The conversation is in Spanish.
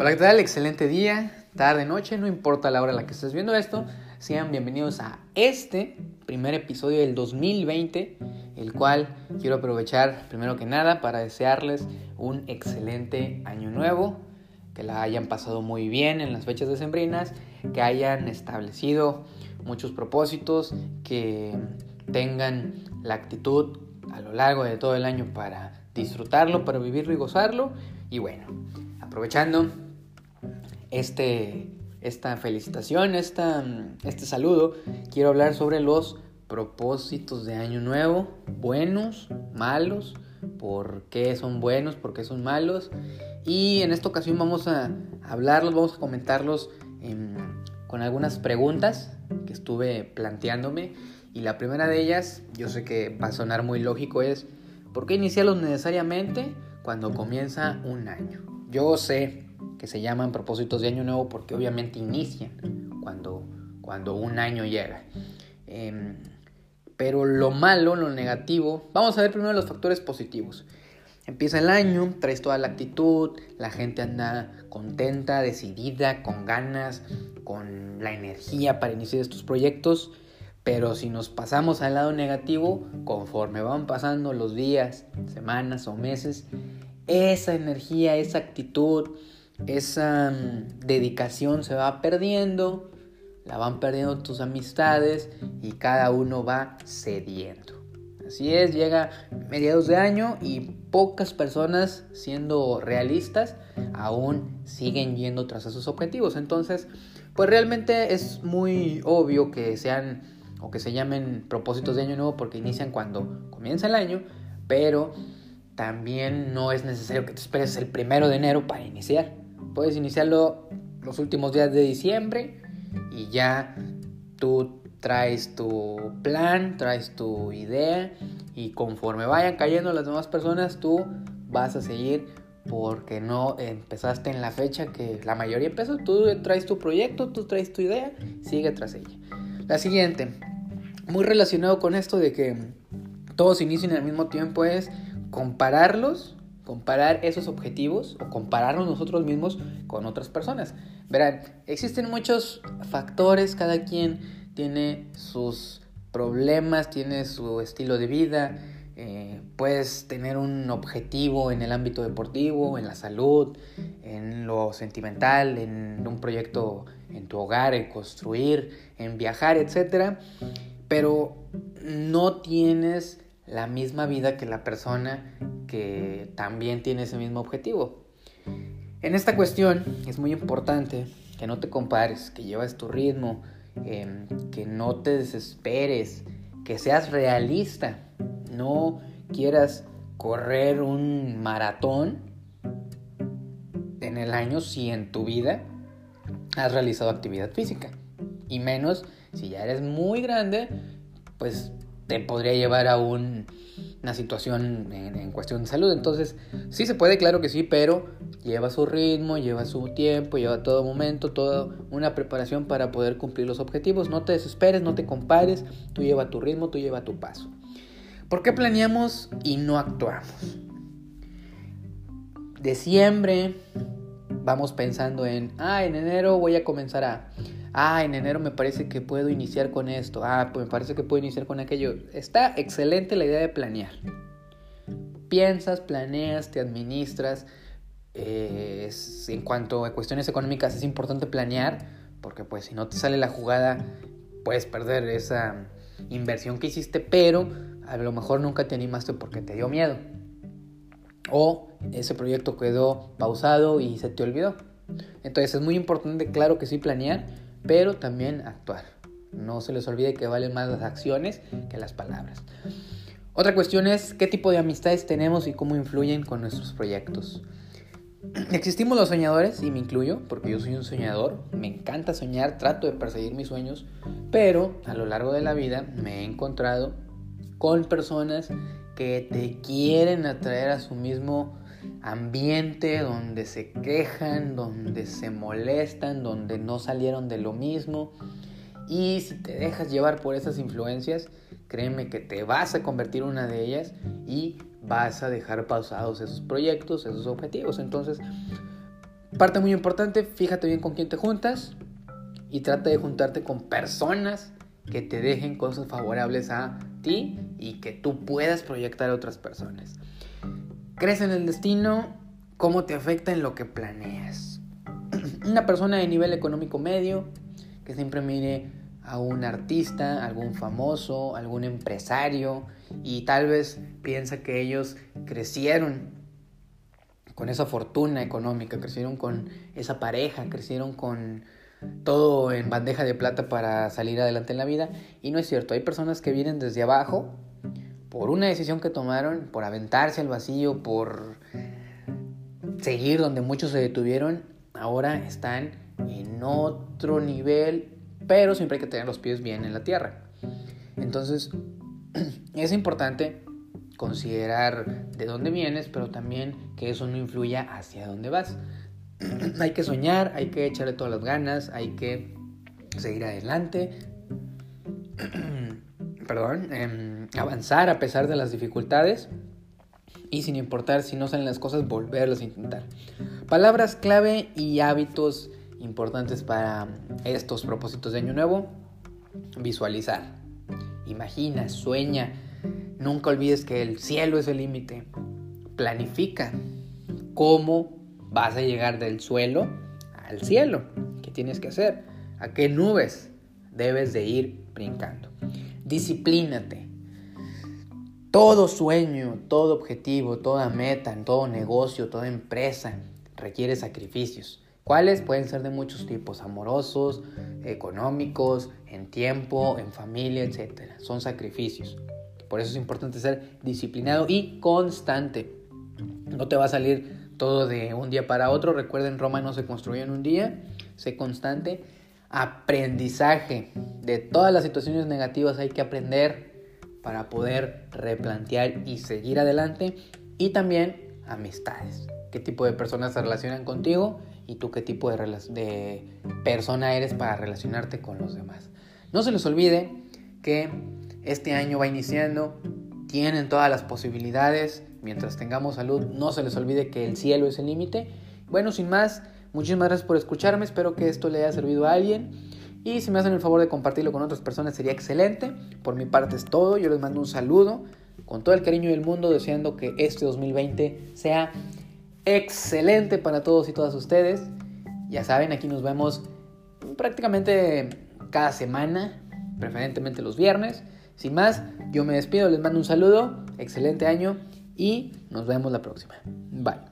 Hola, ¿qué tal? Excelente día, tarde, noche, no importa la hora en la que estés viendo esto. Sean bienvenidos a este primer episodio del 2020, el cual quiero aprovechar primero que nada para desearles un excelente año nuevo, que la hayan pasado muy bien en las fechas decembrinas, que hayan establecido muchos propósitos, que tengan la actitud a lo largo de todo el año para disfrutarlo, para vivirlo y gozarlo. Y bueno, aprovechando este, esta felicitación, esta, este saludo, quiero hablar sobre los propósitos de año nuevo, buenos, malos, por qué son buenos, por qué son malos. Y en esta ocasión vamos a hablarlos, vamos a comentarlos con algunas preguntas que estuve planteándome. Y la primera de ellas, yo sé que va a sonar muy lógico, es ¿por qué iniciarlos necesariamente cuando comienza un año? Yo sé que se llaman propósitos de año nuevo porque obviamente inician cuando, cuando un año llega. Em, pero lo malo, lo negativo, vamos a ver primero los factores positivos. Empieza el año, traes toda la actitud, la gente anda contenta, decidida, con ganas, con la energía para iniciar estos proyectos. Pero si nos pasamos al lado negativo, conforme van pasando los días, semanas o meses, esa energía, esa actitud, esa mm, dedicación se va perdiendo, la van perdiendo tus amistades y cada uno va cediendo. Así es, llega mediados de año y pocas personas, siendo realistas, aún siguen yendo tras esos objetivos. Entonces, pues realmente es muy obvio que sean o que se llamen propósitos de año nuevo porque inician cuando comienza el año, pero también no es necesario que te esperes el primero de enero para iniciar. Puedes iniciarlo los últimos días de diciembre y ya tú traes tu plan, traes tu idea y conforme vayan cayendo las demás personas tú vas a seguir porque no empezaste en la fecha que la mayoría empezó. Tú traes tu proyecto, tú traes tu idea, sigue tras ella. La siguiente, muy relacionado con esto de que todos inician al mismo tiempo es compararlos, comparar esos objetivos o compararnos nosotros mismos con otras personas. Verán, existen muchos factores, cada quien tiene sus problemas, tiene su estilo de vida, eh, puedes tener un objetivo en el ámbito deportivo, en la salud, en lo sentimental, en un proyecto en tu hogar, en construir, en viajar, etc. Pero no tienes la misma vida que la persona que también tiene ese mismo objetivo. En esta cuestión es muy importante que no te compares, que llevas tu ritmo, em, que no te desesperes, que seas realista, no quieras correr un maratón en el año si en tu vida has realizado actividad física. Y menos si ya eres muy grande, pues te podría llevar a una situación en, cuestión de salud. Entonces, sí se puede, claro que sí, pero lleva su ritmo, lleva su tiempo, lleva todo momento, toda una preparación para poder cumplir los objetivos. No te desesperes, no te compares, tú lleva tu ritmo, tú lleva tu paso. ¿Por qué planeamos y no actuamos? Diciembre, vamos pensando en, ah, en enero voy a comenzar a ah, en enero me parece que puedo iniciar con esto, ah, pues me parece que puedo iniciar con aquello. Está excelente la idea de planear. Piensas, planeas, te administras. Eh, en cuanto a cuestiones económicas es importante planear, porque pues si no te sale la jugada, puedes perder esa inversión que hiciste, pero a lo mejor nunca te animaste porque te dio miedo. O ese proyecto quedó pausado y se te olvidó. Entonces es muy importante, claro que sí, planear, pero también actuar. No se les olvide que valen más las acciones que las palabras. Otra cuestión es qué tipo de amistades tenemos y cómo influyen con nuestros proyectos. Existimos los soñadores, y me incluyo, porque yo soy un soñador, me encanta soñar, trato de perseguir mis sueños, pero a lo largo de la vida me he encontrado con personas que te quieren atraer a su mismo ambiente donde se quejan, donde se molestan, donde no salieron de lo mismo. Y si te dejas llevar por esas influencias, créeme que te vas a convertir en una de ellas y vas a dejar pausados esos proyectos, esos objetivos. Entonces, Parte muy importante, fíjate bien con quién te juntas y trata de juntarte con personas que te dejen cosas favorables a ti y que tú puedas proyectar a otras personas. ¿Crees en el destino? ¿Cómo te afecta en lo que planeas? Una persona de nivel económico medio que siempre mire a un artista, algún famoso, algún empresario y tal vez piensa que ellos crecieron con esa fortuna económica, crecieron con esa pareja, crecieron con todo en bandeja de plata para salir adelante en la vida. Y no es cierto, hay personas que vienen desde abajo por una decisión que tomaron, por aventarse al vacío, por seguir donde muchos se detuvieron, ahora están en otro nivel, pero siempre hay que tener los pies bien en la tierra. Entonces, es importante considerar de dónde vienes, pero también que eso no influya hacia dónde vas. hay que soñar, hay que echarle todas las ganas, hay que seguir adelante, perdón, em, avanzar a pesar de las dificultades y sin importar si no salen las cosas, volverlas a intentar. Palabras clave y hábitos importantes para estos propósitos de año nuevo. Visualizar. Imagina, sueña. Nunca olvides que el cielo es el límite. Planifica cómo vas a llegar del suelo al cielo. ¿Qué tienes que hacer? ¿A qué nubes debes de ir brincando? Disciplínate. Todo sueño, todo objetivo, toda meta, todo negocio, toda empresa requiere sacrificios. ¿Cuáles? Pueden ser de muchos tipos, amorosos, económicos, en tiempo, en familia, etc. Son sacrificios. Por eso es importante ser disciplinado y constante. No te va a salir todo de un día para otro. Recuerden, Roma no se construyó en un día, sé constante. Aprendizaje. De todas las situaciones negativas hay que aprender para poder replantear y seguir adelante. Y también amistades. ¿Qué tipo de personas se relacionan contigo? Y tú qué tipo de, de persona eres para relacionarte con los demás. No se les olvide que este año va iniciando. Tienen todas las posibilidades mientras tengamos salud, no se les olvide que el cielo es el límite. Bueno, sin más, muchísimas gracias por escucharme, espero que esto le haya servido a alguien. Y si me hacen el favor de compartirlo con otras personas sería excelente. Por mi parte es todo, yo les mando un saludo con todo el cariño del mundo, deseando que este 2020 sea excelente para todos y todas ustedes. Ya saben, aquí nos vemos prácticamente cada semana, preferentemente los viernes. Sin más, yo me despido, les mando un saludo, excelente año y nos vemos la próxima. Bye.